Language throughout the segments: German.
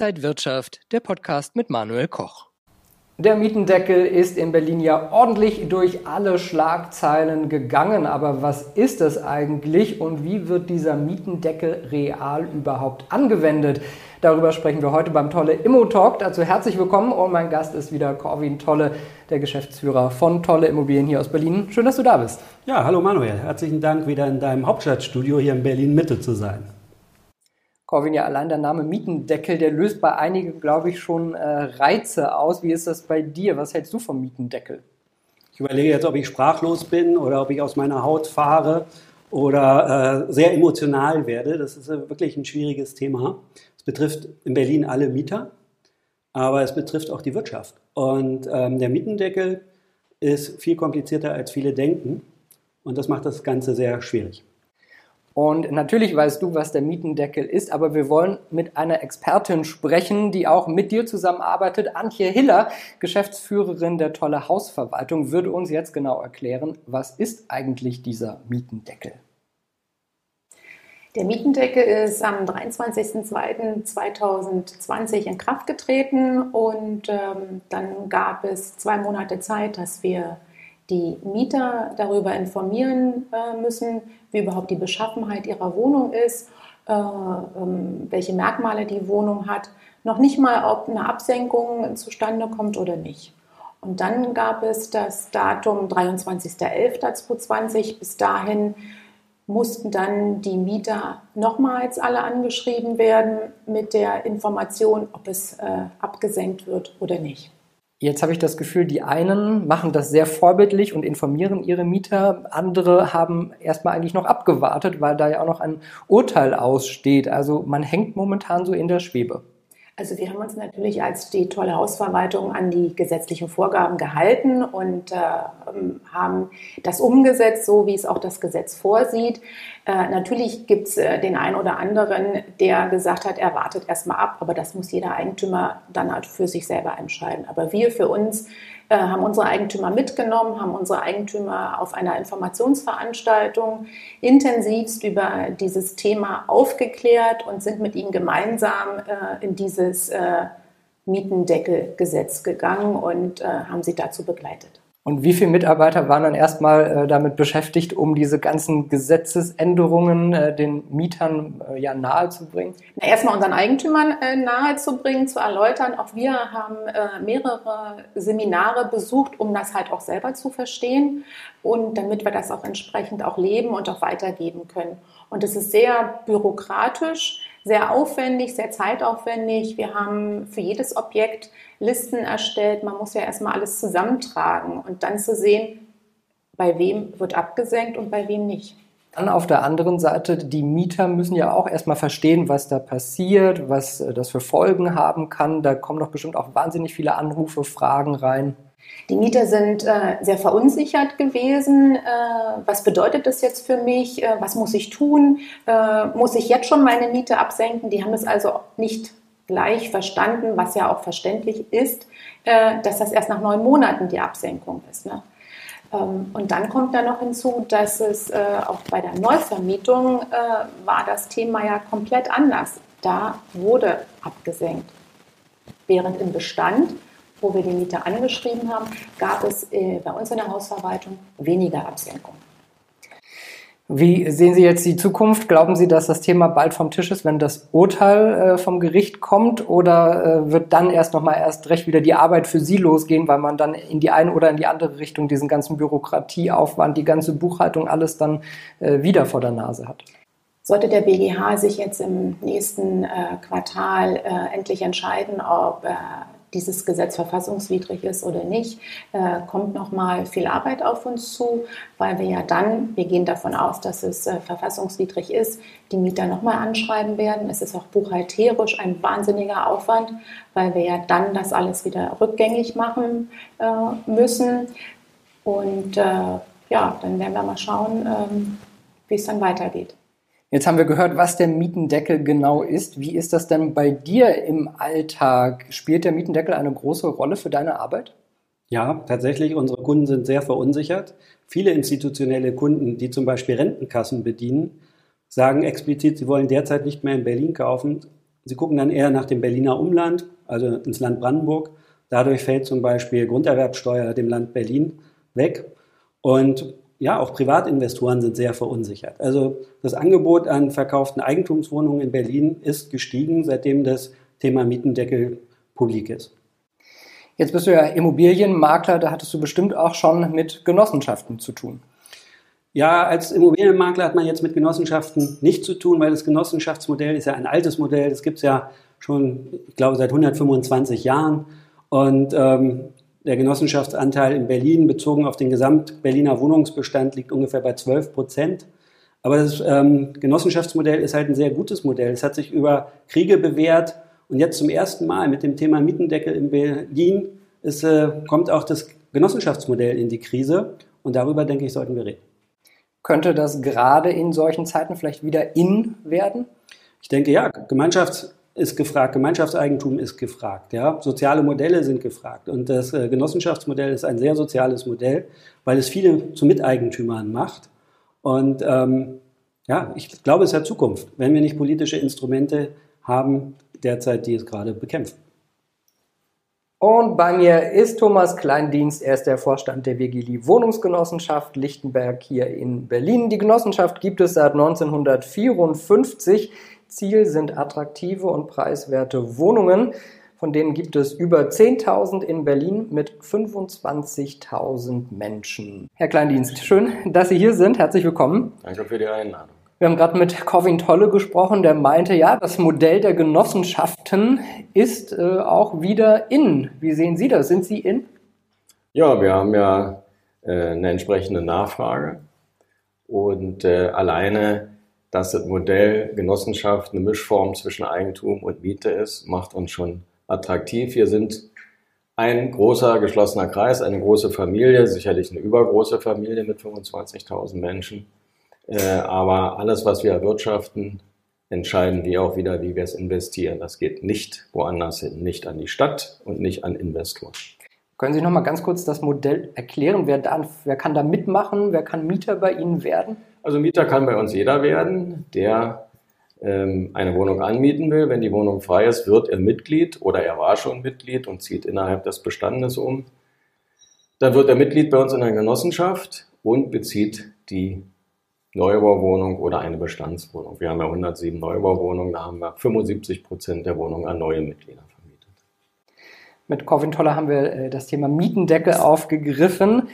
Inside Wirtschaft, der Podcast mit Manuel Koch. Der Mietendeckel ist in Berlin ja ordentlich durch alle Schlagzeilen gegangen. Aber was ist das eigentlich und wie wird dieser Mietendeckel real überhaupt angewendet? Darüber sprechen wir heute beim Tolle Immo Talk. Dazu herzlich willkommen und mein Gast ist wieder Corwin Tolle, der Geschäftsführer von Tolle Immobilien hier aus Berlin. Schön, dass du da bist. Ja, hallo Manuel. Herzlichen Dank, wieder in deinem Hauptstadtstudio hier in Berlin Mitte zu sein. Corwin, ja allein der Name Mietendeckel, der löst bei einigen, glaube ich, schon äh, Reize aus. Wie ist das bei dir? Was hältst du vom Mietendeckel? Ich überlege jetzt, ob ich sprachlos bin oder ob ich aus meiner Haut fahre oder äh, sehr emotional werde. Das ist äh, wirklich ein schwieriges Thema. Es betrifft in Berlin alle Mieter, aber es betrifft auch die Wirtschaft. Und ähm, der Mietendeckel ist viel komplizierter, als viele denken. Und das macht das Ganze sehr schwierig. Und natürlich weißt du, was der Mietendeckel ist, aber wir wollen mit einer Expertin sprechen, die auch mit dir zusammenarbeitet. Antje Hiller, Geschäftsführerin der Tolle Hausverwaltung, würde uns jetzt genau erklären, was ist eigentlich dieser Mietendeckel? Der Mietendeckel ist am 23.02.2020 in Kraft getreten und ähm, dann gab es zwei Monate Zeit, dass wir die Mieter darüber informieren äh, müssen, wie überhaupt die Beschaffenheit ihrer Wohnung ist, äh, ähm, welche Merkmale die Wohnung hat, noch nicht mal, ob eine Absenkung zustande kommt oder nicht. Und dann gab es das Datum 23.11.2020. Bis dahin mussten dann die Mieter nochmals alle angeschrieben werden mit der Information, ob es äh, abgesenkt wird oder nicht. Jetzt habe ich das Gefühl, die einen machen das sehr vorbildlich und informieren ihre Mieter. Andere haben erstmal eigentlich noch abgewartet, weil da ja auch noch ein Urteil aussteht. Also man hängt momentan so in der Schwebe. Also wir haben uns natürlich als die tolle Hausverwaltung an die gesetzlichen Vorgaben gehalten und äh, haben das umgesetzt, so wie es auch das Gesetz vorsieht. Äh, natürlich gibt es äh, den einen oder anderen, der gesagt hat, er wartet erstmal ab, aber das muss jeder Eigentümer dann halt für sich selber entscheiden. Aber wir für uns äh, haben unsere Eigentümer mitgenommen, haben unsere Eigentümer auf einer Informationsveranstaltung intensivst über dieses Thema aufgeklärt und sind mit ihnen gemeinsam äh, in dieses äh, Mietendeckelgesetz gegangen und haben sie dazu begleitet. Und wie viele Mitarbeiter waren dann erstmal äh, damit beschäftigt, um diese ganzen Gesetzesänderungen äh, den Mietern äh, ja nahezubringen? Na, erstmal unseren Eigentümern äh, nahezubringen, zu erläutern. Auch wir haben äh, mehrere Seminare besucht, um das halt auch selber zu verstehen und damit wir das auch entsprechend auch leben und auch weitergeben können. Und es ist sehr bürokratisch sehr aufwendig, sehr zeitaufwendig. Wir haben für jedes Objekt Listen erstellt. Man muss ja erstmal alles zusammentragen und dann zu sehen, bei wem wird abgesenkt und bei wem nicht. Dann auf der anderen Seite, die Mieter müssen ja auch erstmal verstehen, was da passiert, was äh, das für Folgen haben kann. Da kommen doch bestimmt auch wahnsinnig viele Anrufe, Fragen rein. Die Mieter sind äh, sehr verunsichert gewesen. Äh, was bedeutet das jetzt für mich? Äh, was muss ich tun? Äh, muss ich jetzt schon meine Miete absenken? Die haben es also nicht gleich verstanden, was ja auch verständlich ist, äh, dass das erst nach neun Monaten die Absenkung ist. Ne? Ähm, und dann kommt da noch hinzu, dass es äh, auch bei der Neuvermietung war das Thema ja komplett anders. Da wurde abgesenkt. Während im Bestand wo wir die Mieter angeschrieben haben, gab es äh, bei uns in der Hausverwaltung weniger Absenkungen. Wie sehen Sie jetzt die Zukunft? Glauben Sie, dass das Thema bald vom Tisch ist, wenn das Urteil äh, vom Gericht kommt? Oder äh, wird dann erst nochmal erst recht wieder die Arbeit für Sie losgehen, weil man dann in die eine oder in die andere Richtung diesen ganzen Bürokratieaufwand, die ganze Buchhaltung, alles dann äh, wieder vor der Nase hat? Sollte der BGH sich jetzt im nächsten Quartal endlich entscheiden, ob dieses Gesetz verfassungswidrig ist oder nicht, äh, kommt nochmal viel Arbeit auf uns zu, weil wir ja dann, wir gehen davon aus, dass es äh, verfassungswidrig ist, die Mieter nochmal anschreiben werden. Es ist auch buchhalterisch ein wahnsinniger Aufwand, weil wir ja dann das alles wieder rückgängig machen äh, müssen. Und ja, dann werden wir mal schauen, ähm, wie es dann weitergeht. Jetzt haben wir gehört, was der Mietendeckel genau ist. Wie ist das denn bei dir im Alltag? Spielt der Mietendeckel eine große Rolle für deine Arbeit? Ja, tatsächlich. Unsere Kunden sind sehr verunsichert. Viele institutionelle Kunden, die zum Beispiel Rentenkassen bedienen, sagen explizit, sie wollen derzeit nicht mehr in Berlin kaufen, Sie gucken dann eher nach dem Berliner Umland, also ins Land Brandenburg. Dadurch fällt zum Beispiel Grunderwerbsteuer dem Land Berlin weg. Und ja, auch Privatinvestoren sind sehr verunsichert. Also das Angebot an verkauften Eigentumswohnungen in Berlin ist gestiegen, seitdem das Thema Mietendeckel publik ist. Jetzt bist du ja Immobilienmakler, da hattest du bestimmt auch schon mit Genossenschaften zu tun. Ja, als Immobilienmakler hat man jetzt mit Genossenschaften nichts zu tun, weil das Genossenschaftsmodell ist ja ein altes Modell. Das gibt es ja schon, ich glaube, seit 125 Jahren. Und ähm, der Genossenschaftsanteil in Berlin bezogen auf den Gesamt-Berliner Wohnungsbestand liegt ungefähr bei 12 Prozent. Aber das ähm, Genossenschaftsmodell ist halt ein sehr gutes Modell. Es hat sich über Kriege bewährt und jetzt zum ersten Mal mit dem Thema Mietendeckel in Berlin ist, äh, kommt auch das Genossenschaftsmodell in die Krise und darüber, denke ich, sollten wir reden. Könnte das gerade in solchen Zeiten vielleicht wieder in werden? Ich denke ja, Gemeinschafts ist gefragt, Gemeinschaftseigentum ist gefragt, ja, soziale Modelle sind gefragt und das äh, Genossenschaftsmodell ist ein sehr soziales Modell, weil es viele zu Miteigentümern macht und ähm, ja, ich glaube, es hat Zukunft, wenn wir nicht politische Instrumente haben derzeit, die es gerade bekämpfen. Und bei mir ist Thomas Kleindienst. Er ist der Vorstand der Vigili Wohnungsgenossenschaft Lichtenberg hier in Berlin. Die Genossenschaft gibt es seit 1954. Ziel sind attraktive und preiswerte Wohnungen. Von denen gibt es über 10.000 in Berlin mit 25.000 Menschen. Herr Kleindienst, schön, dass Sie hier sind. Herzlich willkommen. Danke für die Einladung. Wir haben gerade mit Corvin Tolle gesprochen, der meinte, ja, das Modell der Genossenschaften ist äh, auch wieder in. Wie sehen Sie das? Sind Sie in? Ja, wir haben ja äh, eine entsprechende Nachfrage und äh, alleine dass das Modell Genossenschaft eine Mischform zwischen Eigentum und Miete ist, macht uns schon attraktiv. Wir sind ein großer geschlossener Kreis, eine große Familie, sicherlich eine übergroße Familie mit 25.000 Menschen. Äh, aber alles, was wir erwirtschaften, entscheiden wir auch wieder, wie wir es investieren. Das geht nicht woanders hin, nicht an die Stadt und nicht an Investoren. Können Sie noch mal ganz kurz das Modell erklären? Wer, da, wer kann da mitmachen? Wer kann Mieter bei Ihnen werden? Also Mieter kann bei uns jeder werden, der ähm, eine Wohnung anmieten will. Wenn die Wohnung frei ist, wird er Mitglied oder er war schon Mitglied und zieht innerhalb des Bestandes um. Dann wird er Mitglied bei uns in der Genossenschaft und bezieht die Neubauwohnung oder eine Bestandswohnung. Wir haben ja 107 Neubauwohnungen, da haben wir 75 Prozent der Wohnungen an neue Mitglieder vermietet. Mit Corvin Toller haben wir äh, das Thema Mietendeckel aufgegriffen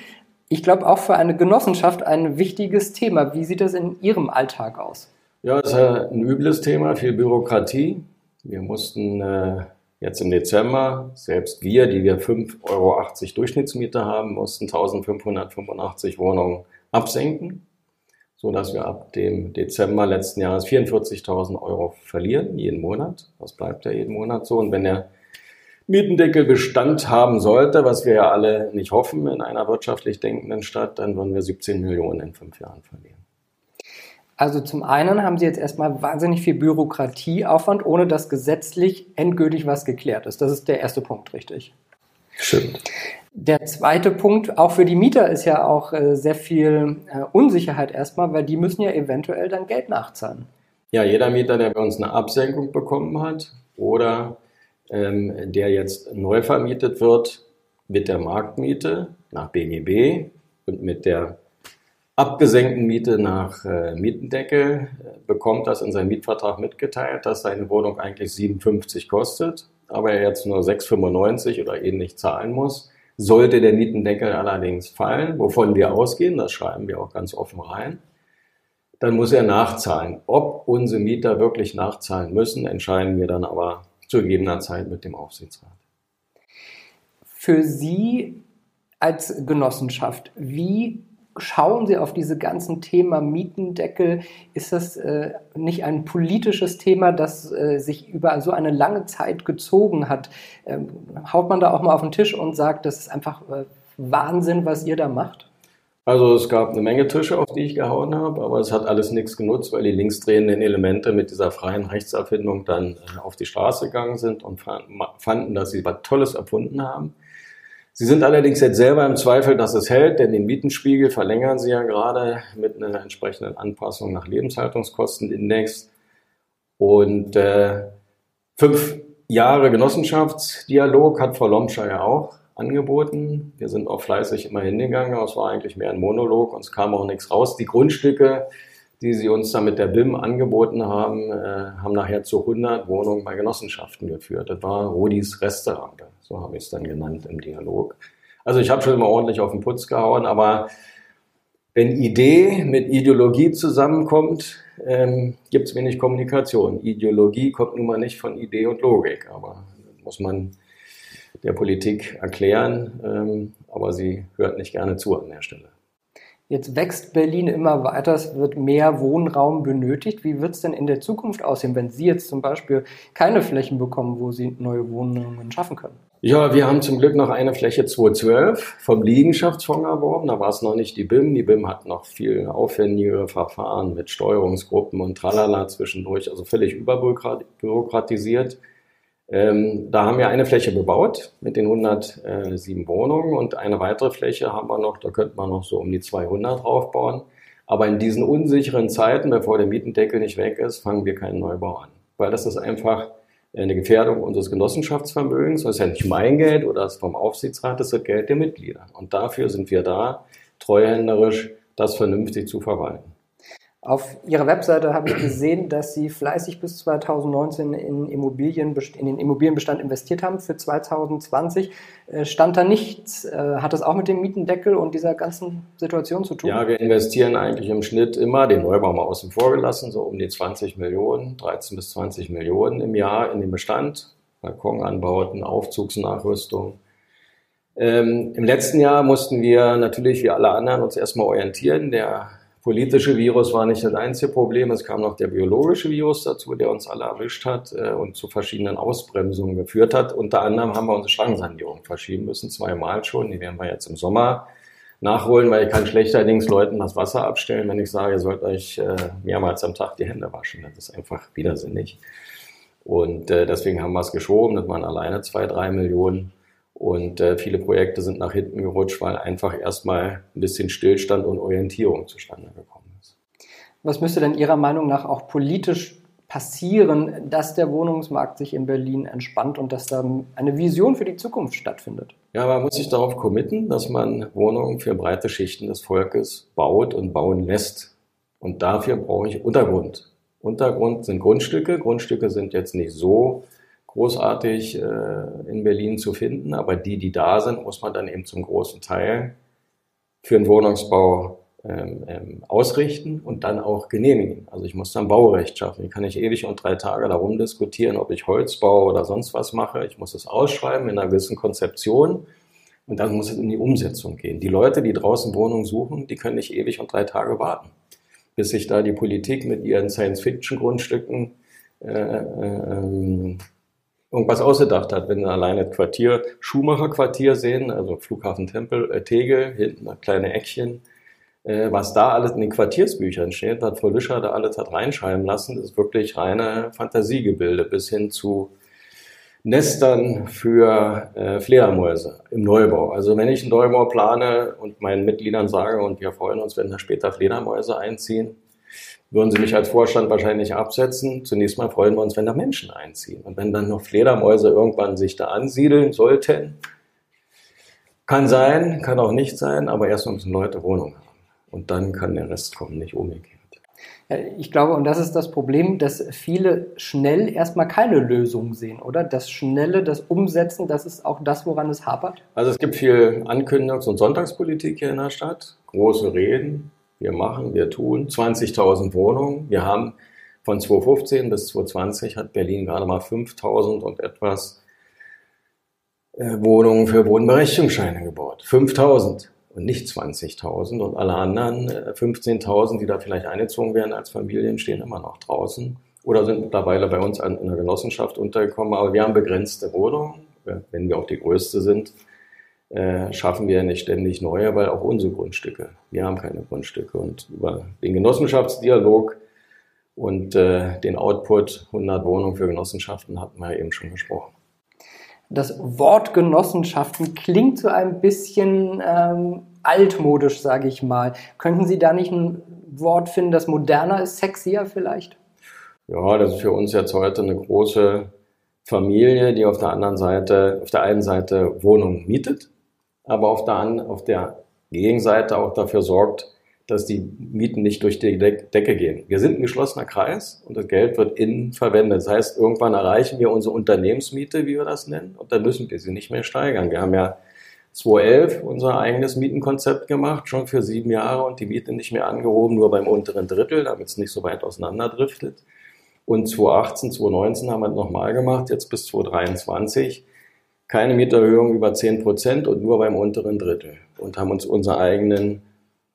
ich glaube, auch für eine Genossenschaft ein wichtiges Thema. Wie sieht das in Ihrem Alltag aus? Ja, das ist ein übles Thema, viel Bürokratie. Wir mussten äh, jetzt im Dezember, selbst wir, die wir 5,80 Euro Durchschnittsmiete haben, mussten 1585 Wohnungen absenken, sodass wir ab dem Dezember letzten Jahres 44.000 Euro verlieren, jeden Monat. Das bleibt ja jeden Monat so. Und wenn der Mietendeckel Bestand haben sollte, was wir ja alle nicht hoffen in einer wirtschaftlich denkenden Stadt, dann würden wir 17 Millionen in fünf Jahren verlieren. Also zum einen haben Sie jetzt erstmal wahnsinnig viel Bürokratieaufwand, ohne dass gesetzlich endgültig was geklärt ist. Das ist der erste Punkt, richtig? Stimmt. Der zweite Punkt, auch für die Mieter ist ja auch äh, sehr viel äh, Unsicherheit erstmal, weil die müssen ja eventuell dann Geld nachzahlen. Ja, jeder Mieter, der bei uns eine Absenkung bekommen hat oder ähm, der jetzt neu vermietet wird mit der Marktmiete nach BGB und mit der abgesenkten Miete nach äh, Mietendeckel, äh, bekommt das in seinem Mietvertrag mitgeteilt, dass seine Wohnung eigentlich 57 kostet, aber er jetzt nur 6,95 oder ähnlich zahlen muss. Sollte der Mietendeckel allerdings fallen, wovon wir ausgehen, das schreiben wir auch ganz offen rein, dann muss er nachzahlen. Ob unsere Mieter wirklich nachzahlen müssen, entscheiden wir dann aber zu gegebener Zeit mit dem Aufsichtsrat. Für Sie als Genossenschaft, wie schauen Sie auf diese ganzen Thema Mietendeckel? Ist das äh, nicht ein politisches Thema, das äh, sich über so eine lange Zeit gezogen hat? Ähm, haut man da auch mal auf den Tisch und sagt, das ist einfach äh, Wahnsinn, was ihr da macht? Also es gab eine Menge Tische, auf die ich gehauen habe, aber es hat alles nichts genutzt, weil die linksdrehenden Elemente mit dieser freien Rechtserfindung dann äh, auf die Straße gegangen sind und fanden, dass sie was Tolles erfunden haben. Sie sind allerdings jetzt selber im Zweifel, dass es hält, denn den Mietenspiegel verlängern sie ja gerade mit einer entsprechenden Anpassung nach Lebenshaltungskostenindex. Und äh, Fünf Jahre Genossenschaftsdialog hat Frau Lomscher ja auch angeboten. Wir sind auch fleißig immer hingegangen, aber es war eigentlich mehr ein Monolog und es kam auch nichts raus. Die Grundstücke, die sie uns da mit der BIM angeboten haben, äh, haben nachher zu 100 Wohnungen bei Genossenschaften geführt. Das war Rodis Restaurant, so habe ich es dann genannt im Dialog. Also ich habe schon immer ordentlich auf den Putz gehauen, aber wenn Idee mit Ideologie zusammenkommt, ähm, gibt es wenig Kommunikation. Ideologie kommt nun mal nicht von Idee und Logik, aber muss man der Politik erklären, ähm, aber sie hört nicht gerne zu an der Stelle. Jetzt wächst Berlin immer weiter, es wird mehr Wohnraum benötigt. Wie wird es denn in der Zukunft aussehen, wenn Sie jetzt zum Beispiel keine Flächen bekommen, wo Sie neue Wohnungen schaffen können? Ja, wir haben zum Glück noch eine Fläche 212 vom Liegenschaftsfonds erworben. Da war es noch nicht die BIM. Die BIM hat noch viel aufwendigere Verfahren mit Steuerungsgruppen und Tralala zwischendurch, also völlig überbürokratisiert. Ähm, da haben wir eine Fläche bebaut mit den 107 Wohnungen und eine weitere Fläche haben wir noch, da könnte man noch so um die 200 draufbauen. Aber in diesen unsicheren Zeiten, bevor der Mietendeckel nicht weg ist, fangen wir keinen Neubau an. Weil das ist einfach eine Gefährdung unseres Genossenschaftsvermögens. Das ist ja nicht mein Geld oder das vom Aufsichtsrat, das ist das Geld der Mitglieder. Und dafür sind wir da, treuhänderisch das vernünftig zu verwalten. Auf Ihrer Webseite habe ich gesehen, dass Sie fleißig bis 2019 in, Immobilien, in den Immobilienbestand investiert haben. Für 2020 äh, stand da nichts. Äh, hat das auch mit dem Mietendeckel und dieser ganzen Situation zu tun? Ja, wir investieren eigentlich im Schnitt immer, den Neubau mal außen vor gelassen, so um die 20 Millionen, 13 bis 20 Millionen im Jahr in den Bestand. Balkonanbauten, Aufzugsnachrüstung. Ähm, Im letzten Jahr mussten wir natürlich wie alle anderen uns erstmal orientieren. Der politische Virus war nicht das einzige Problem. Es kam noch der biologische Virus dazu, der uns alle erwischt hat äh, und zu verschiedenen Ausbremsungen geführt hat. Unter anderem haben wir unsere Schlangensanierung verschieben müssen, zweimal schon. Die werden wir jetzt im Sommer nachholen, weil ich kann schlechterdings Leuten das Wasser abstellen, wenn ich sage, ihr sollt euch äh, mehrmals am Tag die Hände waschen. Das ist einfach widersinnig. Und äh, deswegen haben wir es geschoben. Das waren alleine zwei, drei Millionen. Und äh, viele Projekte sind nach hinten gerutscht, weil einfach erstmal ein bisschen Stillstand und Orientierung zustande gekommen ist. Was müsste denn Ihrer Meinung nach auch politisch passieren, dass der Wohnungsmarkt sich in Berlin entspannt und dass da eine Vision für die Zukunft stattfindet? Ja, man muss sich darauf committen, dass man Wohnungen für breite Schichten des Volkes baut und bauen lässt. Und dafür brauche ich Untergrund. Untergrund sind Grundstücke. Grundstücke sind jetzt nicht so großartig äh, in Berlin zu finden, aber die, die da sind, muss man dann eben zum großen Teil für den Wohnungsbau ähm, ähm, ausrichten und dann auch genehmigen. Also ich muss dann Baurecht schaffen. Ich kann nicht ewig und drei Tage darum diskutieren, ob ich Holz baue oder sonst was mache. Ich muss es ausschreiben in einer gewissen Konzeption und dann muss es in die Umsetzung gehen. Die Leute, die draußen Wohnungen suchen, die können nicht ewig und drei Tage warten, bis sich da die Politik mit ihren Science-Fiction-Grundstücken äh, äh, ähm, irgendwas ausgedacht hat. Wenn alleine das Quartier, Schumacher-Quartier sehen, also Flughafen Tempel, äh, Tegel, hinten ein kleine Eckchen, äh, was da alles in den Quartiersbüchern steht, was Frau Lüscher da alles hat reinschreiben lassen, ist wirklich reine Fantasiegebilde bis hin zu Nestern für äh, Fledermäuse im Neubau. Also wenn ich einen Neubau plane und meinen Mitgliedern sage, und wir freuen uns, wenn da später Fledermäuse einziehen, würden Sie mich als Vorstand wahrscheinlich absetzen. Zunächst mal freuen wir uns, wenn da Menschen einziehen. Und wenn dann noch Fledermäuse irgendwann sich da ansiedeln sollten, kann sein, kann auch nicht sein, aber erstmal müssen Leute Wohnung haben. Und dann kann der Rest kommen, nicht umgekehrt. Ich glaube, und das ist das Problem, dass viele schnell erstmal keine Lösung sehen, oder? Das Schnelle, das Umsetzen, das ist auch das, woran es hapert? Also es gibt viel Ankündigungs- und Sonntagspolitik hier in der Stadt, große Reden, wir machen, wir tun 20.000 Wohnungen. Wir haben von 2015 bis 2020 hat Berlin gerade mal 5.000 und etwas äh, Wohnungen für Wohnberechtigungsscheine gebaut. 5.000 und nicht 20.000 und alle anderen äh, 15.000, die da vielleicht eingezogen werden als Familien, stehen immer noch draußen oder sind mittlerweile bei uns in der Genossenschaft untergekommen. Aber wir haben begrenzte Wohnungen, wenn wir auch die größte sind äh, schaffen wir nicht ständig neue, weil auch unsere Grundstücke, wir haben keine Grundstücke. Und über den Genossenschaftsdialog und äh, den Output 100 Wohnungen für Genossenschaften hatten wir eben schon gesprochen. Das Wort Genossenschaften klingt so ein bisschen ähm, altmodisch, sage ich mal. Könnten Sie da nicht ein Wort finden, das moderner ist, sexier vielleicht? Ja, das ist für uns jetzt heute eine große Familie, die auf der anderen Seite, auf der einen Seite Wohnungen mietet, aber auf der, auf der Gegenseite auch dafür sorgt, dass die Mieten nicht durch die Decke gehen. Wir sind ein geschlossener Kreis und das Geld wird innen verwendet. Das heißt, irgendwann erreichen wir unsere Unternehmensmiete, wie wir das nennen, und dann müssen wir sie nicht mehr steigern. Wir haben ja 2011 unser eigenes Mietenkonzept gemacht, schon für sieben Jahre und die Miete nicht mehr angehoben, nur beim unteren Drittel, damit es nicht so weit auseinanderdriftet. Und 2018, 2019 haben wir es nochmal gemacht, jetzt bis 2023. Keine Mieterhöhung über 10 Prozent und nur beim unteren Drittel. Und haben uns unsere eigenen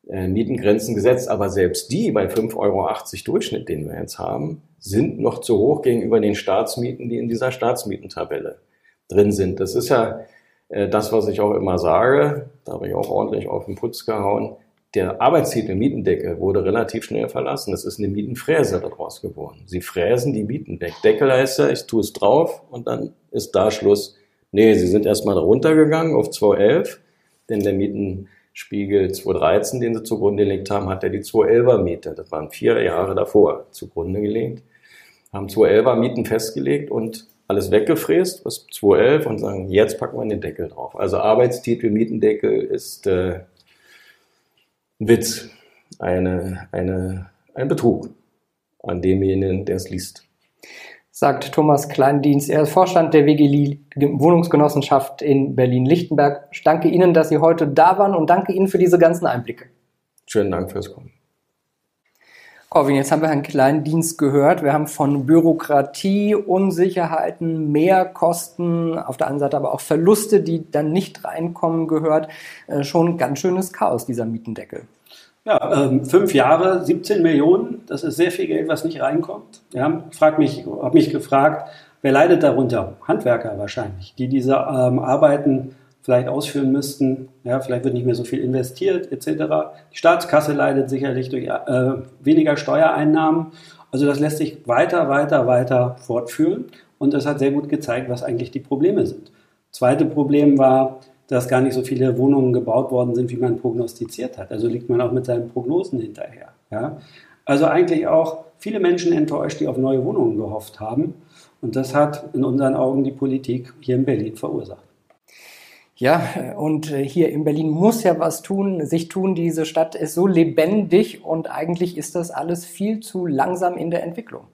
äh, Mietengrenzen gesetzt, aber selbst die bei 5,80 Euro Durchschnitt, den wir jetzt haben, sind noch zu hoch gegenüber den Staatsmieten, die in dieser Staatsmietentabelle drin sind. Das ist ja äh, das, was ich auch immer sage, da habe ich auch ordentlich auf den Putz gehauen. Der Arbeitstitel Mietendeckel wurde relativ schnell verlassen. Das ist eine Mietenfräse daraus geworden. Sie fräsen die Mieten weg. Deckel heißt ja, ich tue es drauf und dann ist da Schluss. Nee, sie sind erstmal runtergegangen auf 2,11, denn der Mieten Spiegel 2013, den sie zugrunde gelegt haben, hat er die 211er Miete, das waren vier Jahre davor, zugrunde gelegt. Haben 211er Mieten festgelegt und alles weggefräst, was 211 und sagen, jetzt packen wir den Deckel drauf. Also Arbeitstitel, Mietendeckel ist äh, Witz, eine, eine, ein Betrug an demjenigen, der es liest sagt Thomas Kleindienst. Er ist Vorstand der WGLI Wohnungsgenossenschaft in Berlin-Lichtenberg. Ich danke Ihnen, dass Sie heute da waren und danke Ihnen für diese ganzen Einblicke. Schönen Dank fürs Kommen. Corwin, jetzt haben wir Herrn Kleindienst gehört. Wir haben von Bürokratie, Unsicherheiten, Mehrkosten, auf der anderen Seite aber auch Verluste, die dann nicht reinkommen, gehört. Äh, schon ganz schönes Chaos, dieser Mietendeckel. Ja, ähm, fünf Jahre, 17 Millionen, das ist sehr viel Geld, was nicht reinkommt. Ja, frag mich, habe mich gefragt, wer leidet darunter? Handwerker wahrscheinlich, die diese ähm, Arbeiten vielleicht ausführen müssten. Ja, vielleicht wird nicht mehr so viel investiert etc. Die Staatskasse leidet sicherlich durch äh, weniger Steuereinnahmen. Also das lässt sich weiter, weiter, weiter fortführen. Und das hat sehr gut gezeigt, was eigentlich die Probleme sind. Zweite Problem war, dass gar nicht so viele Wohnungen gebaut worden sind, wie man prognostiziert hat. Also liegt man auch mit seinen Prognosen hinterher. Ja? Also eigentlich auch viele Menschen enttäuscht, die auf neue Wohnungen gehofft haben. Und das hat in unseren Augen die Politik hier in Berlin verursacht. Ja, und hier in Berlin muss ja was tun, sich tun. Diese Stadt ist so lebendig und eigentlich ist das alles viel zu langsam in der Entwicklung.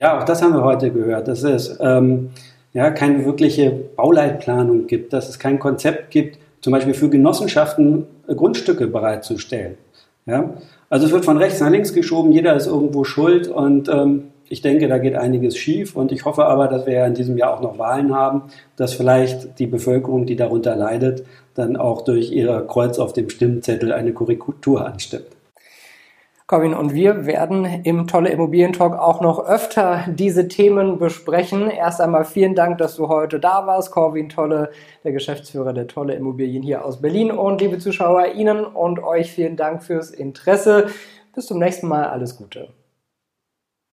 Ja, auch das haben wir heute gehört. Das ist, ähm, ja, keine wirkliche Bauleitplanung gibt, dass es kein Konzept gibt, zum Beispiel für Genossenschaften äh, Grundstücke bereitzustellen. Ja? Also es wird von rechts nach links geschoben, jeder ist irgendwo schuld und ähm, ich denke, da geht einiges schief und ich hoffe aber, dass wir ja in diesem Jahr auch noch Wahlen haben, dass vielleicht die Bevölkerung, die darunter leidet, dann auch durch ihr Kreuz auf dem Stimmzettel eine Korrektur anstimmt. Corinne und wir werden im Tolle Immobilientalk auch noch öfter diese Themen besprechen. Erst einmal vielen Dank, dass du heute da warst, Corwin Tolle, der Geschäftsführer der Tolle Immobilien hier aus Berlin. Und liebe Zuschauer, Ihnen und euch vielen Dank fürs Interesse. Bis zum nächsten Mal. Alles Gute.